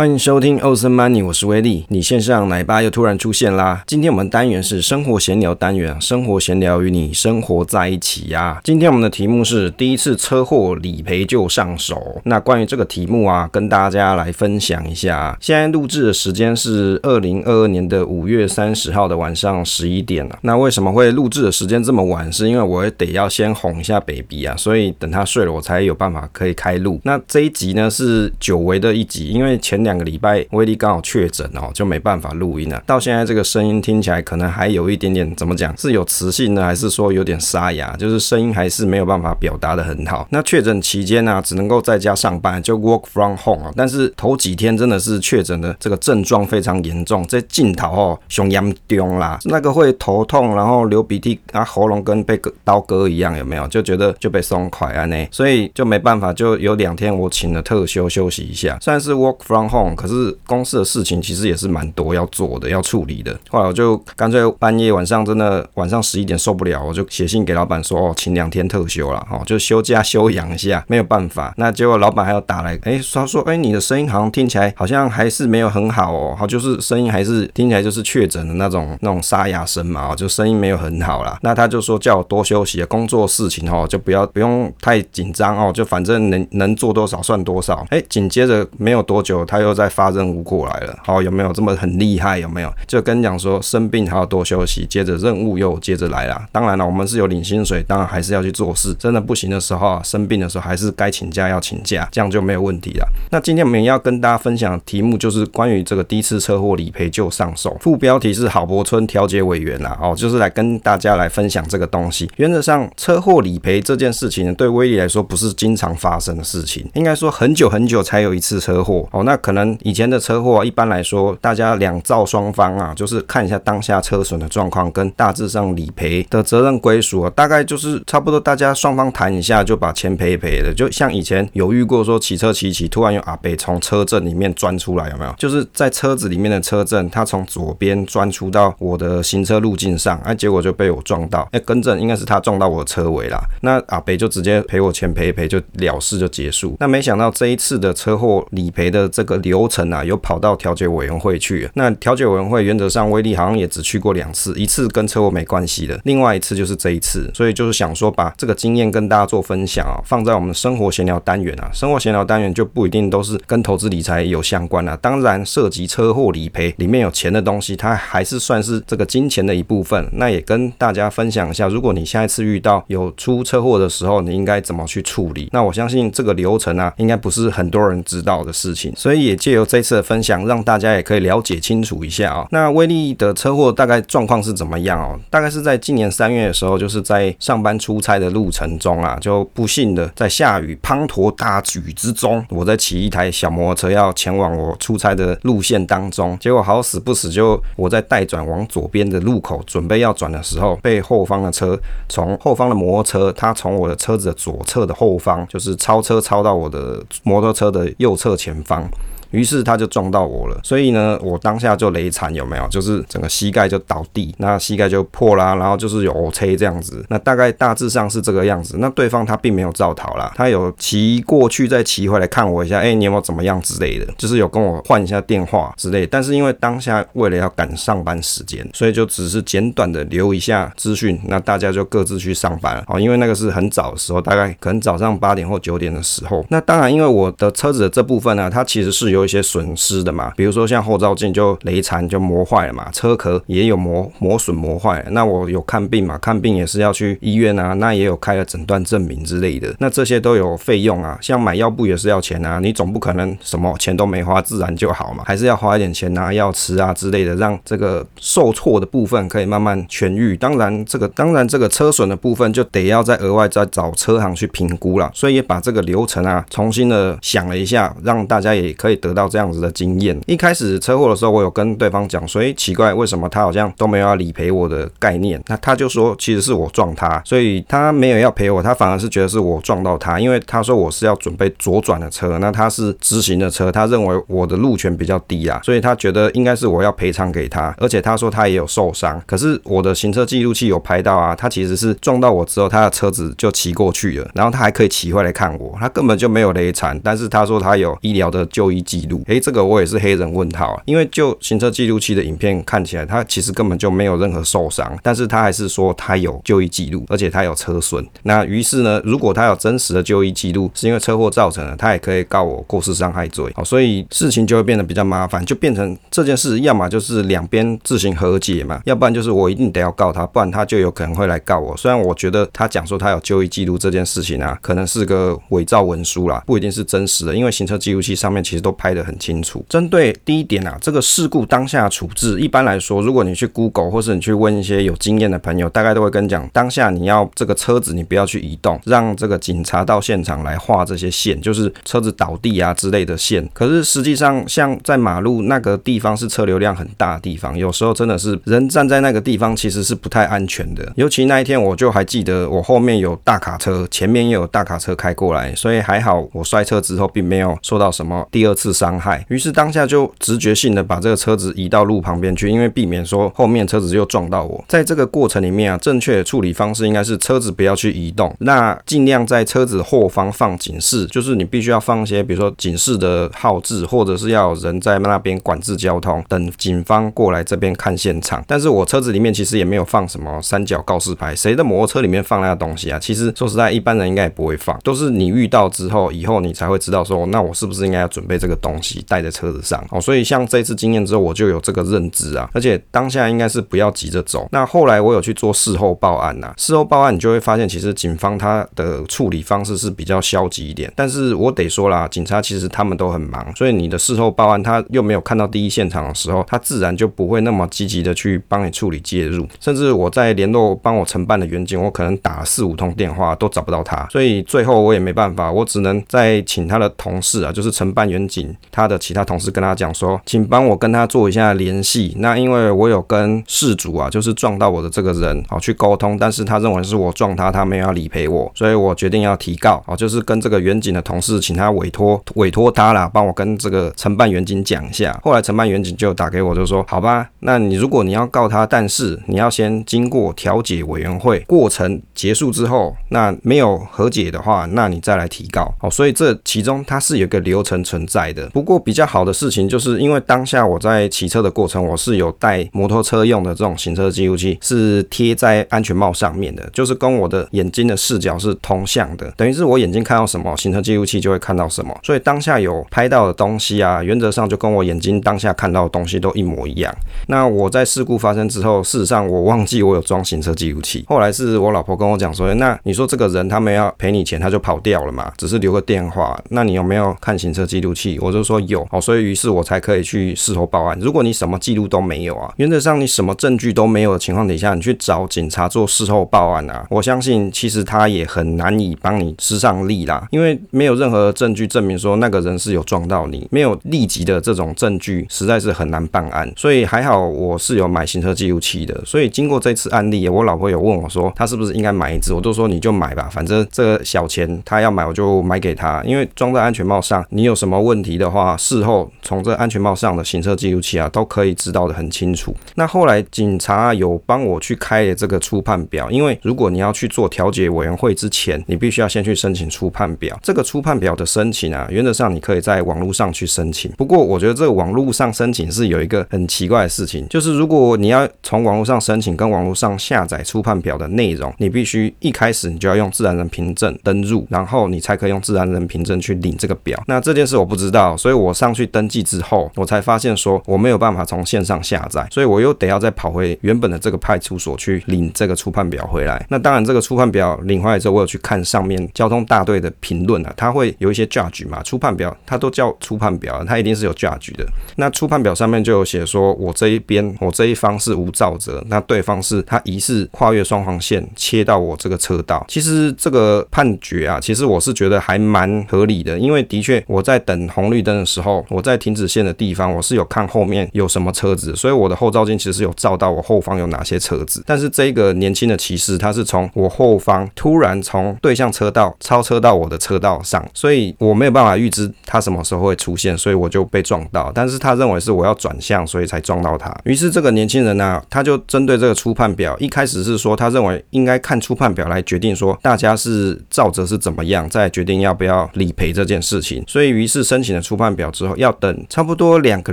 欢迎收听欧森 money 我是威利。你线上奶爸又突然出现啦！今天我们单元是生活闲聊单元，生活闲聊与你生活在一起呀、啊。今天我们的题目是第一次车祸理赔就上手。那关于这个题目啊，跟大家来分享一下。现在录制的时间是二零二二年的五月三十号的晚上十一点了。那为什么会录制的时间这么晚？是因为我得要先哄一下 baby 啊，所以等他睡了，我才有办法可以开录。那这一集呢是久违的一集，因为前两。两个礼拜，威力刚好确诊哦，就没办法录音了。到现在这个声音听起来可能还有一点点怎么讲，是有磁性呢，还是说有点沙哑？就是声音还是没有办法表达的很好。那确诊期间呢、只能够在家上班，就 work from home 啊。但是头几天真的是确诊的这个症状非常严重，这镜头哦，胸严重啦，那个会头痛，然后流鼻涕啊，喉咙跟被割刀割一样，有没有？就觉得就被松垮啊呢，所以就没办法，就有两天我请了特休休息一下，算是 work from home。可是公司的事情其实也是蛮多要做的，要处理的。后来我就干脆半夜晚上真的晚上十一点受不了，我就写信给老板说哦，请两天特休了，哦，就休假休养一下，没有办法。那结果老板还要打来，哎，他说，哎，你的声音好像听起来好像还是没有很好哦，好，就是声音还是听起来就是确诊的那种那种沙哑声嘛，就声音没有很好啦。那他就说叫我多休息，工作事情哦就不要不用太紧张哦，就反正能能做多少算多少。哎，紧接着没有多久他又。在发任务过来了，好，有没有这么很厉害？有没有？就跟你讲说生病还要多休息，接着任务又接着来了。当然了，我们是有领薪水，当然还是要去做事。真的不行的时候啊，生病的时候还是该请假要请假，这样就没有问题了。那今天我们要跟大家分享的题目就是关于这个第一次车祸理赔就上手，副标题是郝柏村调解委员啦，哦，就是来跟大家来分享这个东西。原则上，车祸理赔这件事情对威力来说不是经常发生的事情，应该说很久很久才有一次车祸哦。那可可能。以前的车祸，一般来说，大家两造双方啊，就是看一下当下车损的状况，跟大致上理赔的责任归属啊，大概就是差不多，大家双方谈一下就把钱赔一赔的。就像以前有遇过说骑车骑骑，突然有阿北从车阵里面钻出来，有没有？就是在车子里面的车阵，他从左边钻出到我的行车路径上，哎，结果就被我撞到。哎，更正，应该是他撞到我的车尾啦。那阿北就直接赔我钱赔一赔，就了事就结束。那没想到这一次的车祸理赔的这个流程啊，有跑到调解委员会去。那调解委员会原则上威力好像也只去过两次，一次跟车祸没关系的，另外一次就是这一次。所以就是想说把这个经验跟大家做分享啊，放在我们生活闲聊单元啊。生活闲聊单元就不一定都是跟投资理财有相关啊，当然涉及车祸理赔里面有钱的东西，它还是算是这个金钱的一部分。那也跟大家分享一下，如果你下一次遇到有出车祸的时候，你应该怎么去处理？那我相信这个流程啊，应该不是很多人知道的事情，所以也借由这次的分享，让大家也可以了解清楚一下啊、哦。那威力的车祸大概状况是怎么样哦？大概是在今年三月的时候，就是在上班出差的路程中啊，就不幸的在下雨滂沱大雨之中，我在骑一台小摩托车要前往我出差的路线当中，结果好死不死就我在待转往左边的路口准备要转的时候，被后方的车从后方的摩托车，它从我的车子的左侧的后方，就是超车超到我的摩托车的右侧前方。于是他就撞到我了，所以呢，我当下就雷残有没有？就是整个膝盖就倒地，那膝盖就破啦，然后就是有 O 车这样子。那大概大致上是这个样子。那对方他并没有造逃啦，他有骑过去再骑回来看我一下，哎、你有没有怎么样之类的，就是有跟我换一下电话之类。但是因为当下为了要赶上班时间，所以就只是简短的留一下资讯，那大家就各自去上班了。哦，因为那个是很早的时候，大概可能早上八点或九点的时候。那当然，因为我的车子的这部分呢、它其实是有。有一些损失的嘛，比如说像后照镜就雷残就磨坏了嘛，车壳也有磨磨损磨坏了。那我有看病嘛，看病也是要去医院啊，那也有开了诊断证明之类的，那这些都有费用啊。像买药不也是要钱啊，你总不可能什么钱都没花自然就好嘛，还是要花一点钱拿药吃啊之类的，让这个受挫的部分可以慢慢痊愈。当然这个当然这个车损的部分就得要再额外再找车行去评估了，所以也把这个流程啊重新的想了一下，让大家也可以得。得到这样子的经验。一开始车祸的时候，我有跟对方讲说，诶，奇怪，为什么他好像都没有要理赔我的概念？那他就说，其实是我撞他，所以他没有要赔我，他反而是觉得是我撞到他，因为他说我是要准备左转的车，那他是直行的车，他认为我的路权比较低啊，所以他觉得应该是我要赔偿给他，而且他说他也有受伤，可是我的行车记录器有拍到啊，他其实是撞到我之后，他的车子就骑过去了，然后他还可以骑回来看我，他根本就没有雷残，但是他说他有医疗的就医记。记录。诶，这个我也是黑人问号啊，因为就行车记录器的影片看起来，他其实根本就没有任何受伤，但是他还是说他有就医记录，而且他有车损。那于是呢，如果他有真实的就医记录，是因为车祸造成的，他也可以告我过失伤害罪。好，所以事情就会变得比较麻烦，就变成这件事，要么就是两边自行和解嘛，要不然就是我一定得要告他，不然他就有可能会来告我。虽然我觉得他讲说他有就医记录这件事情啊，可能是个伪造文书啦，不一定是真实的，因为行车记录器上面其实都拍得很清楚。针对第一点啊，这个事故当下处置，一般来说，如果你去 Google 或是你去问一些有经验的朋友，大概都会跟你讲，当下你要这个车子你不要去移动，让这个警察到现场来画这些线，就是车子倒地啊之类的线。可是实际上，像在马路那个地方是车流量很大的地方，有时候真的是人站在那个地方其实是不太安全的。尤其那一天，我就还记得我后面有大卡车，前面也有大卡车开过来，所以还好我摔车之后并没有受到什么第二次伤害。于是当下就直觉性的把这个车子移到路旁边去，因为避免说后面车子又撞到我。在这个过程里面啊，正确的处理方式应该是车子不要去移动，那尽量在车子后方放警示，就是你必须要放一些，比如说警示的号志，或者是要有人在那边管制交通，等警方过来这边看现场。但是我车子里面其实也没有放什么三角告示牌，谁的摩托车里面放那个东西啊？其实说实在，一般人应该也不会放，都是你遇到之后，以后你才会知道说，那我是不是应该要准备这个东东西带在车子上？哦，所以像这次经验之后，我就有这个认知啊，而且当下应该是不要急着走。那后来我有去做事后报案呐、事后报案你就会发现，其实警方他的处理方式是比较消极一点。但是我得说啦，警察其实他们都很忙，所以你的事后报案他又没有看到第一现场的时候，他自然就不会那么积极的去帮你处理介入。甚至我在联络帮我承办的员警，我可能打了四五通电话都找不到他，所以最后我也没办法，我只能再请他的同事啊，就是承办员警他的其他同事跟他讲说，请帮我跟他做一下联系。那因为我有跟事主啊，就是撞到我的这个人好去沟通，但是他认为是我撞他，他没有要理赔我，所以我决定要提告啊，就是跟这个远景的同事请他委托委托他啦，帮我跟这个承办员警讲一下。后来承办员警就打给我，就说好吧，那你如果你要告他，但是你要先经过调解委员会，过程结束之后，那没有和解的话，那你再来提告。好，所以这其中它是有一个流程存在的。不过比较好的事情就是因为当下我在骑车的过程，我是有带摩托车用的这种行车记录器，是贴在安全帽上面的，就是跟我的眼睛的视角是同向的，等于是我眼睛看到什么，行车记录器就会看到什么。所以当下有拍到的东西啊，原则上就跟我眼睛当下看到的东西都一模一样。那我在事故发生之后，事实上我忘记我有装行车记录器，后来是我老婆跟我讲说，那你说这个人他们要赔你钱，他就跑掉了嘛，只是留个电话，那你有没有看行车记录器？我我就说有，好，所以于是我才可以去事后报案。如果你什么记录都没有啊，原则上你什么证据都没有的情况底下，你去找警察做事后报案啊，我相信其实他也很难以帮你施上力啦，因为没有任何证据证明说那个人是有撞到你，没有立即的这种证据，实在是很难办案。所以还好我是有买行车记录器的，所以经过这次案例，我老婆有问我说，她是不是应该买一支？我都说你就买吧，反正这个小钱她要买我就买给她，因为装在安全帽上，你有什么问题的话，事后从这安全帽上的行车记录器啊都可以知道的很清楚。那后来警察有帮我去开了这个初判表，因为如果你要去做调解委员会之前，你必须要先去申请初判表。这个初判表的申请啊，原则上你可以在网络上去申请。不过我觉得这个网络上申请是有一个很奇怪的事情，就是如果你要从网络上申请，跟网络上下载初判表的内容，你必须一开始你就要用自然人凭证登入，然后你才可以用自然人凭证去领这个表。那这件事我不知道，所以我上去登记之后，我才发现说我没有办法从线上下载，所以我又得要再跑回原本的这个派出所去领这个初判表回来。那当然，这个初判表领回来之后，我有去看上面交通大队的评论啊，他会有一些 judge 嘛，初判表它都叫初判表，它一定是有 judge 的。那初判表上面就有写说，我这一边我这一方是无照责，那对方是他疑似跨越双黄线切到我这个车道。其实这个判决啊，其实我是觉得还蛮合理的，因为的确我在等红绿灯的时候，我在停止线的地方，我是有看后面有什么车子，所以我的后照镜其实是有照到我后方有哪些车子。但是这个年轻的骑士，他是从我后方突然从对向车道超车到我的车道上，所以我没有办法预知他什么时候会出现，所以我就被撞到。但是他认为是我要转向，所以才撞到他。于是这个年轻人呢、他就针对这个初判表，一开始是说他认为应该看初判表来决定说大家是照着是怎么样，再决定要不要理赔这件事情。所以于是申请了初判表之后，要等差不多两个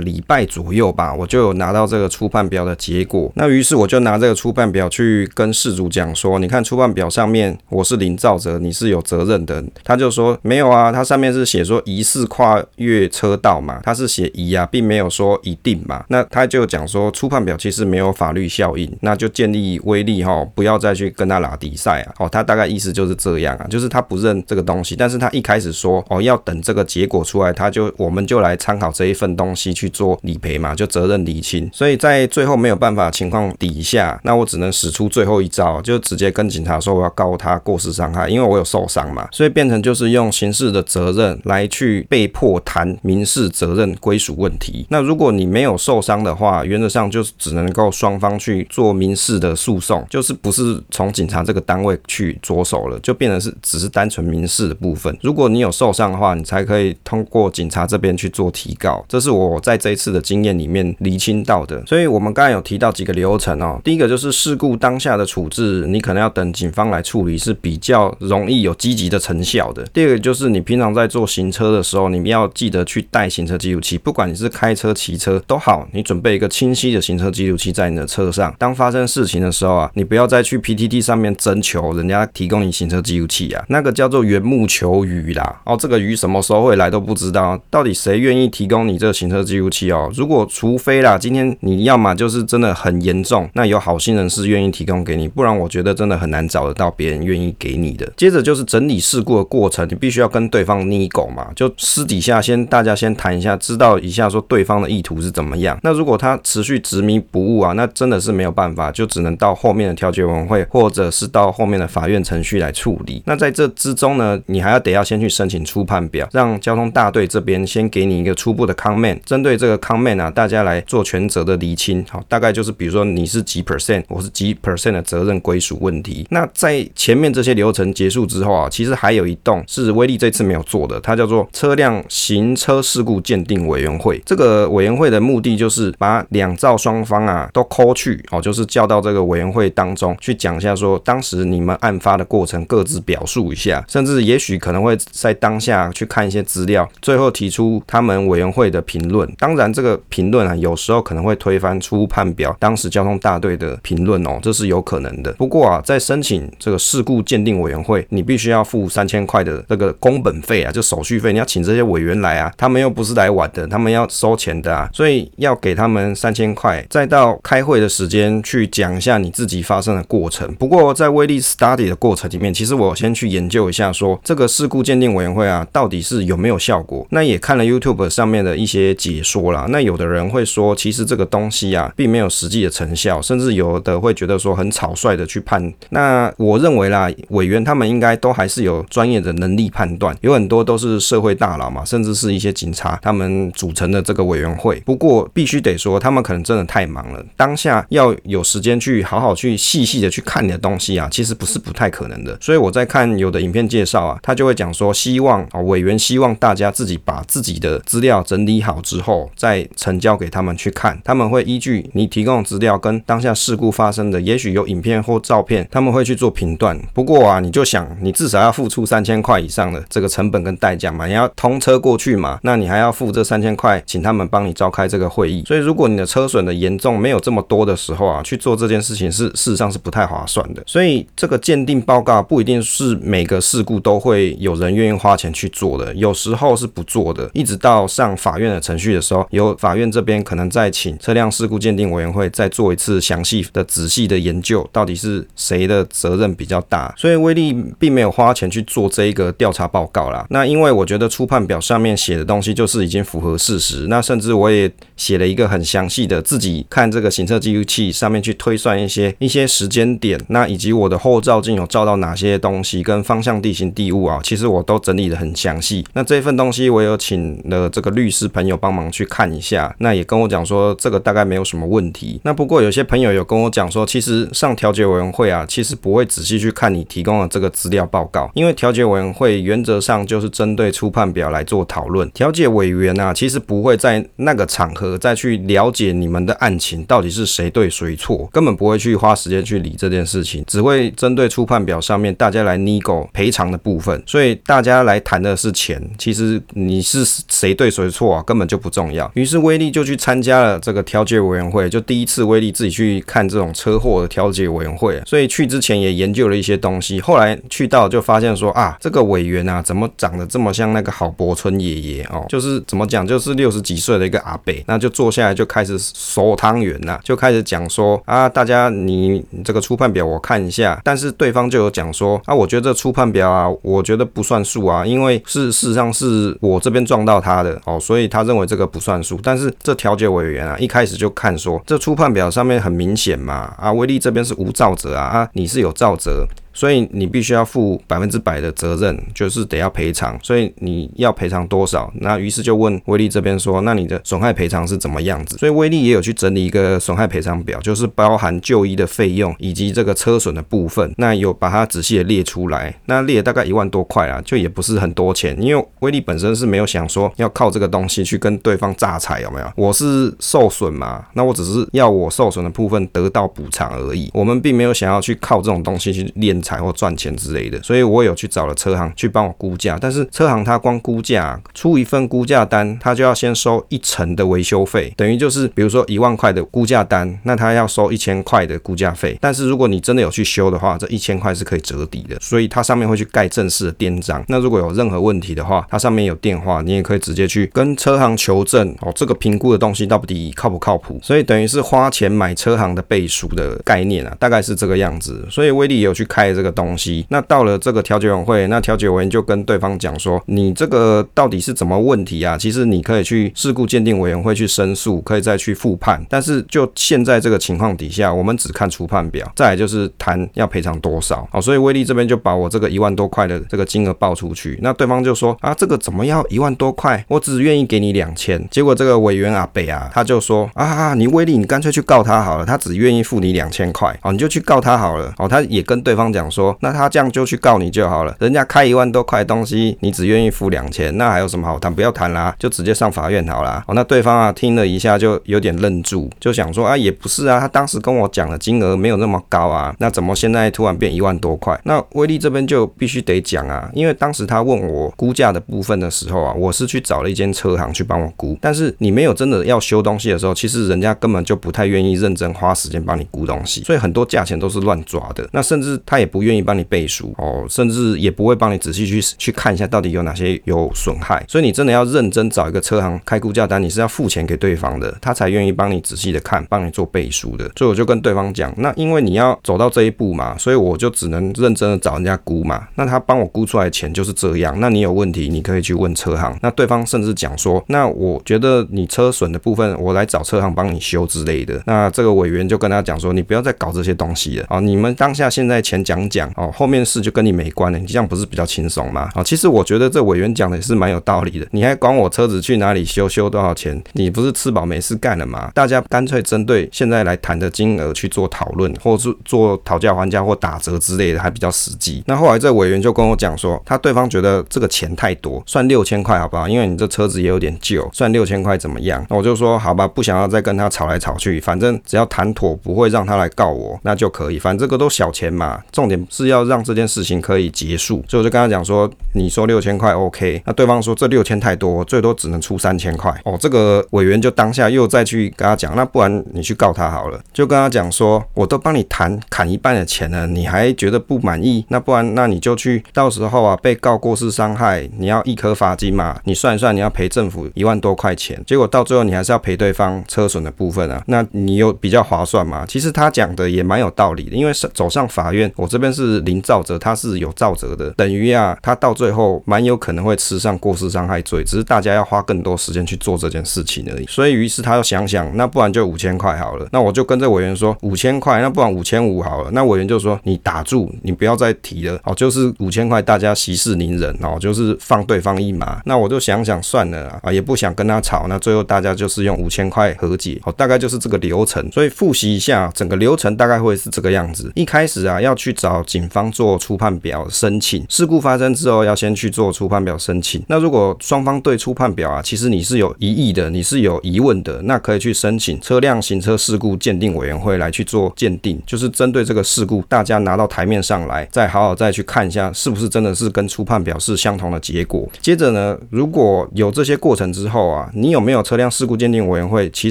礼拜左右吧，我就有拿到这个初判表的结果。那于是我就拿这个初判表去跟事主讲说，你看初判表上面我是零肇责，你是有责任的。他就说没有啊，他上面是写说疑似跨越车道嘛，他是写疑啊，并没有说一定嘛。那他就讲说初判表其实没有法律效应，那就建立威力哈不要再去跟他拉迪赛啊。哦，他大概意思就是这样啊，就是他不认这个东西，但是他一开始说哦要等这个结果出来，他就我们就来参考这一份东西去做理赔嘛，就责任厘清。所以在最后没有办法情况底下，那我只能使出最后一招，就直接跟警察说我要告他过失伤害，因为我有受伤嘛，所以变成就是用刑事的责任来去被迫谈民事责任归属问题。那如果你没有受伤的话，原则上就是只能够双方去做民事的诉讼，就是不是从警察这个单位去着手了，就变成是只是单纯民事的部分。如果你有受伤的话，你才可以通过警警察这边去做提告。这是我在这一次的经验里面厘清到的。所以我们刚才有提到几个流程哦，第一个就是事故当下的处置，你可能要等警方来处理是比较容易有积极的成效的。第二个就是你平常在做行车的时候，你要记得去带行车记录器，不管你是开车、骑车都好，你准备一个清晰的行车记录器在你的车上。当发生事情的时候啊，你不要再去 PTT 上面征求人家提供你行车记录器啊，那个叫做缘木求鱼啦。哦，这个鱼什么时候会来都不知道，到底谁愿意提供你这个行车记录器哦？如果除非啦，今天你要么就是真的很严重，那有好心人士愿意提供给你，不然我觉得真的很难找得到别人愿意给你的。接着就是整理事故的过程，你必须要跟对方拟狗嘛，就私底下先大家先谈一下，知道一下说对方的意图是怎么样。那如果他持续执迷不悟啊，那真的是没有办法，就只能到后面的调解委员会，或者是到后面的法院程序来处理。那在这之中呢，你还要得要先去申请初判表，让交通大队这边先给你一个初步的 comment，针对这个 comment 啊，大家来做全责的厘清。好，大概就是比如说你是几 percent，我是几 percent 的责任归属问题。那在前面这些流程结束之后啊，其实还有一栋是威力这次没有做的，它叫做车辆行车事故鉴定委员会。这个委员会的目的就是把两造双方啊都 call 去，哦，就是叫到这个委员会当中去讲一下，说当时你们案发的过程各自表述一下，甚至也许可能会在当下去看一些资料，最后提出他们委员会的评论。当然，这个评论啊，有时候可能会推翻初判表当时交通大队的评论哦，这是有可能的。不过啊，在申请这个事故鉴定委员会，你必须要付三千块的这个工本费啊，就手续费，你要请这些委员来啊，他们又不是来玩的，他们要收钱的啊，所以要给他们三千块，再到开会的时间去讲一下你自己发生的过程。不过在威力 study 的过程里面，其实我先去研究一下说，说这个事故鉴定委员会啊，到底是有没有效果？那也看了 YouTube 上面的一些解说啦。那有的人会说，其实这个东西啊，并没有实际的成效，甚至有的会觉得说很草率的去判。那我认为啦，委员他们应该都还是有专业的能力判断，有很多都是社会大佬嘛，甚至是一些警察他们组成的这个委员会。不过必须得说，他们可能真的太忙了，当下要有时间去好好去细细的去看你的东西啊，其实不是不太可能的。所以我在看有的影片介绍啊，他就会讲说，希望啊委员希望大家自己把把自己的资料整理好之后，再呈交给他们去看。他们会依据你提供资料跟当下事故发生的，也许有影片或照片，他们会去做评断。不过啊，你就想，你至少要付出三千块以上的这个成本跟代价嘛，你要通车过去嘛，那你还要付这三千块，请他们帮你召开这个会议。所以如果你的车损的严重没有这么多的时候啊，去做这件事情是事实上是不太划算的。所以这个鉴定报告不一定是每个事故都会有人愿意花钱去做的，有时候是不做的，一直到上法院的程序的时候，由法院这边可能再请车辆事故鉴定委员会再做一次详细的、仔细的研究，到底是谁的责任比较大。所以威力并没有花钱去做这一个调查报告啦。那因为我觉得初判表上面写的东西就是已经符合事实，那甚至我也写了一个很详细的自己看这个行车记录器上面去推算一些一些时间点，那以及我的后照镜有照到哪些东西跟方向地形地物啊，其实我都整理的很详细。那这份东西我有请了这个律师朋友帮忙去看一下，那也跟我讲说这个大概没有什么问题。那不过有些朋友有跟我讲说，其实上调解委员会啊，其实不会仔细去看你提供的这个资料报告，因为调解委员会原则上就是针对初判表来做讨论。调解委员啊，其实不会在那个场合再去了解你们的案情到底是谁对谁错，根本不会去花时间去理这件事情，只会针对初判表上面大家来 nego 赔偿的部分。所以大家来谈的是钱，其实你你是谁对谁错啊，根本就不重要。于是威力就去参加了这个调解委员会，就第一次威力自己去看这种车祸的调解委员会，所以去之前也研究了一些东西。后来去到就发现说啊，这个委员啊，怎么长得这么像那个郝柏村爷爷哦？就是怎么讲，就是六十几岁的一个阿伯，那就坐下来就开始收汤圆了，就开始讲说啊，大家你这个初判表我看一下，但是对方就有讲说啊，我觉得这初判表啊，我觉得不算数啊，因为是事实上是我这边撞到他的哦，所以他认为这个不算数。但是这调解委员啊，一开始就看说这初判表上面很明显嘛，啊，威力这边是无造责啊，啊，你是有造责。所以你必须要负百分之百的责任，就是得要赔偿。所以你要赔偿多少？那于是就问威力这边说，那你的损害赔偿是怎么样子？所以威力也有去整理一个损害赔偿表，就是包含就医的费用以及这个车损的部分，那有把它仔细的列出来。那列大概一万多块啊，就也不是很多钱，因为威力本身是没有想说要靠这个东西去跟对方诈财，有没有？我是受损嘛，那我只是要我受损的部分得到补偿而已。我们并没有想要去靠这种东西去练财或赚钱之类的，所以我有去找了车行去帮我估价，但是车行他光估价出一份估价单，他就要先收一成的维修费，等于就是比如说一万块的估价单，那他要收一千块的估价费。但是如果你真的有去修的话，这一千块是可以折抵的，所以它上面会去盖正式的店章。那如果有任何问题的话，它上面有电话，你也可以直接去跟车行求证哦，这个评估的东西到底靠不靠谱？所以等于是花钱买车行的背书的概念啊，大概是这个样子。所以威力也有去开这个东西。那到了这个调解委员会，那调解委员就跟对方讲说：“你这个到底是怎么问题啊？其实你可以去事故鉴定委员会去申诉，可以再去复判。但是就现在这个情况底下，我们只看初判表，再来就是谈要赔偿多少。好，所以威力这边就把我这个一万多块的这个金额报出去。那对方就说：啊，这个怎么要一万多块？我只愿意给你两千。结果这个委员阿北啊，他就说：啊，你威力，你干脆去告他好了，他只愿意付你两千块。好，你就去告他好了。哦，他也跟对方讲说：那。他这样就去告你就好了，人家开一万多块东西，你只愿意付两千，那还有什么好谈？不要谈啦，就直接上法院好了。哦，那对方啊听了一下就有点愣住，就想说啊，也不是啊，他当时跟我讲的金额没有那么高啊，那怎么现在突然变一万多块？那威力这边就必须得讲啊，因为当时他问我估价的部分的时候啊，我是去找了一间车行去帮我估，但是你没有真的要修东西的时候，其实人家根本就不太愿意认真花时间帮你估东西，所以很多价钱都是乱抓的，那甚至他也不愿意帮你背书哦，甚至也不会帮你仔细去去看一下到底有哪些有损害，所以你真的要认真找一个车行开估价单，你是要付钱给对方的，他才愿意帮你仔细的看，帮你做背书的。所以我就跟对方讲，那因为你要走到这一步嘛，所以我就只能认真的找人家估嘛。那他帮我估出来钱就是这样，那你有问题你可以去问车行。那对方甚至讲说，那我觉得你车损的部分我来找车行帮你修之类的。那这个委员就跟他讲说，你不要再搞这些东西了啊，你们当下现在钱讲讲哦，后面事就跟你没关了，你这样不是比较轻松吗？啊，其实我觉得这委员讲的也是蛮有道理的。你还管我车子去哪里修，修多少钱？你不是吃饱没事干了吗？大家干脆针对现在来谈的金额去做讨论，或是做讨价还价或打折之类的，还比较实际。那后来这委员就跟我讲说，他对方觉得这个钱太多，算六千块好不好？因为你这车子也有点旧，算六千块怎么样？那我就说好吧，不想要再跟他吵来吵去，反正只要谈妥，不会让他来告我，那就可以。反正这个都小钱嘛，重点是要让这件事情可以结束，所以我就跟他讲说，你说六千块 OK，那对方说这六千太多，最多只能出三千块哦。这个委员就当下又再去跟他讲，那不然你去告他好了，就跟他讲说，我都帮你谈砍一半的钱了，你还觉得不满意？那不然那你就去，到时候啊被告过失伤害，你要一颗罚金嘛，你算一算，你要赔政府一万多块钱，结果到最后你还是要赔对方车损的部分啊，那你又比较划算嘛？其实他讲的也蛮有道理的，因为是走上法院，我这这边是零肇责，他是有造责的。等于啊，他到最后蛮有可能会吃上过失伤害罪，只是大家要花更多时间去做这件事情而已。所以，于是他要想想，那不然就五千块好了。那我就跟这委员说，五千块，那不然五千五好了。那委员就说，你打住，你不要再提了哦，就是五千块，大家息事宁人哦，就是放对方一马。那我就想想算了啊，也不想跟他吵。那最后大家就是用五千块和解，哦，大概就是这个流程。所以复习一下，整个流程大概会是这个样子。一开始啊，要去找。找警方做初判表申请。事故发生之后，要先去做初判表申请。那如果双方对初判表啊，其实你是有疑义的，你是有疑问的，那可以去申请车辆行车事故鉴定委员会来去做鉴定，就是针对这个事故，大家拿到台面上来，再好好再去看一下，是不是真的是跟初判表是相同的结果。接着呢，如果有这些过程之后啊，你有没有车辆事故鉴定委员会，其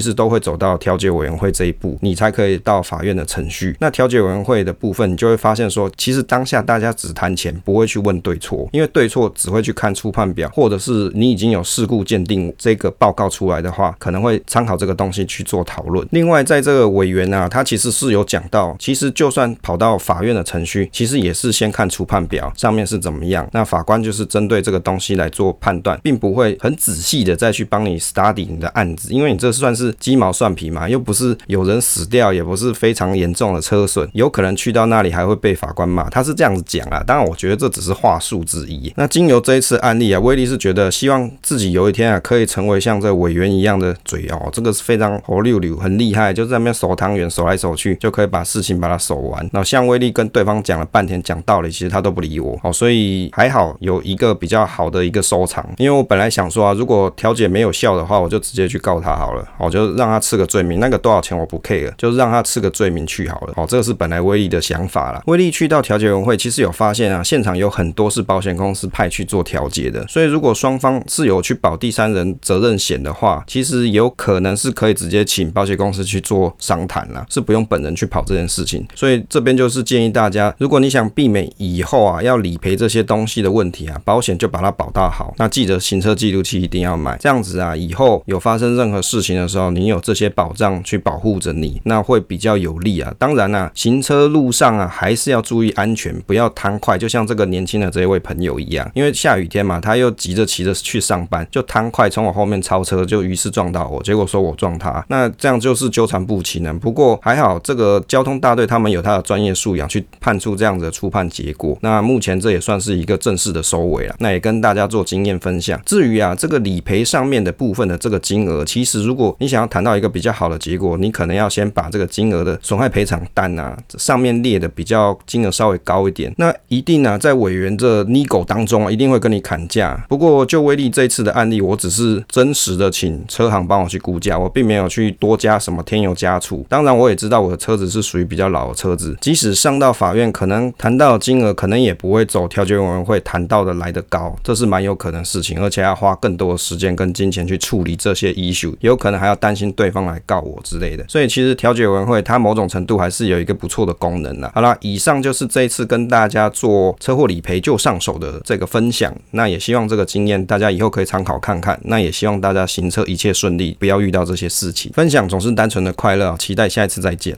实都会走到调解委员会这一步，你才可以到法院的程序。那调解委员会的部分，你就会发现说，其实当下大家只谈钱，不会去问对错，因为对错只会去看初判表，或者是你已经有事故鉴定这个报告出来的话，可能会参考这个东西去做讨论。另外，在这个委员啊，他其实是有讲到，其实就算跑到法院的程序，其实也是先看初判表上面是怎么样，那法官就是针对这个东西来做判断，并不会很仔细的再去帮你 study 你的案子，因为你这算是鸡毛蒜皮嘛，又不是有人死掉，也不是非常严重的车损，有可能去到那里还会被法官骂，他是这样子讲啊。当然，我觉得这只是话术之一。那经由这一次案例啊，威利是觉得希望自己有一天啊，可以成为像这委员一样的嘴哦，这个是非常活溜溜，很厉害，就在那边守汤圆，守来守去就可以把事情把它守完。那像威利跟对方讲了半天，讲道理，其实他都不理我哦，所以还好有一个比较好的一个收场。因为我本来想说啊，如果调解没有效的话，我就直接去告他好了，我就让他吃个罪名，那个多少钱我不 care，就是让他吃个罪名去好了。哦，这个是本来威利的想法啦。威利去到调解委员会，其实有发现啊，现场有很多是保险公司派去做调解的，所以如果双方是有去保第三人责任险的话，其实有可能是可以直接请保险公司去做商谈啦，是不用本人去跑这件事情。所以这边就是建议大家，如果你想避免以后啊要理赔这些东西的问题啊，保险就把它保到好。那记得行车记录器一定要买，这样子啊，以后有发生任何事情的时候，你有这些保障去保护着你，那会比较有利啊。当然啊，行车路上啊还是要注意安全，不要贪快。就像这个年轻的这一位朋友一样，因为下雨天嘛，他又急着骑着去上班，就贪快从我后面超车，就于是撞到我，结果说我撞他，那这样就是纠缠不清了。不过还好，这个交通大队他们有他的专业素养去判出这样子的初判结果。那目前这也算是一个正式的收尾了。那也跟大家做经验分享。至于啊，这个理赔上面的部分的这个金额，其实如果你想要谈到一个比较好的结果，你可能要先把这个金额的损害赔偿单啊，上面列的比较金额稍微高一点。那一定啊，在委员这 nego 当中啊，一定会跟你砍价。不过就威利这一次的案例，我只是真实的请车行帮我去估价，我并没有去多加什么添油加醋。当然，我也知道我的车子是属于比较老的车子，即使上到法院，可能谈到的金额可能也不会走调解委员会谈到的来得高，这是蛮有可能的事情，而且要花更多的时间跟金钱去处理这些 issue，有可能还要担心对方来告我之类的。所以其实调解委员会它某种程度还是有一个不错的功能啦。好啦，以上上就是这一次跟大家做车祸理赔就上手的这个分享，那也希望这个经验大家以后可以参考看看。那也希望大家行车一切顺利，不要遇到这些事情。分享总是单纯的快乐，期待下一次再见。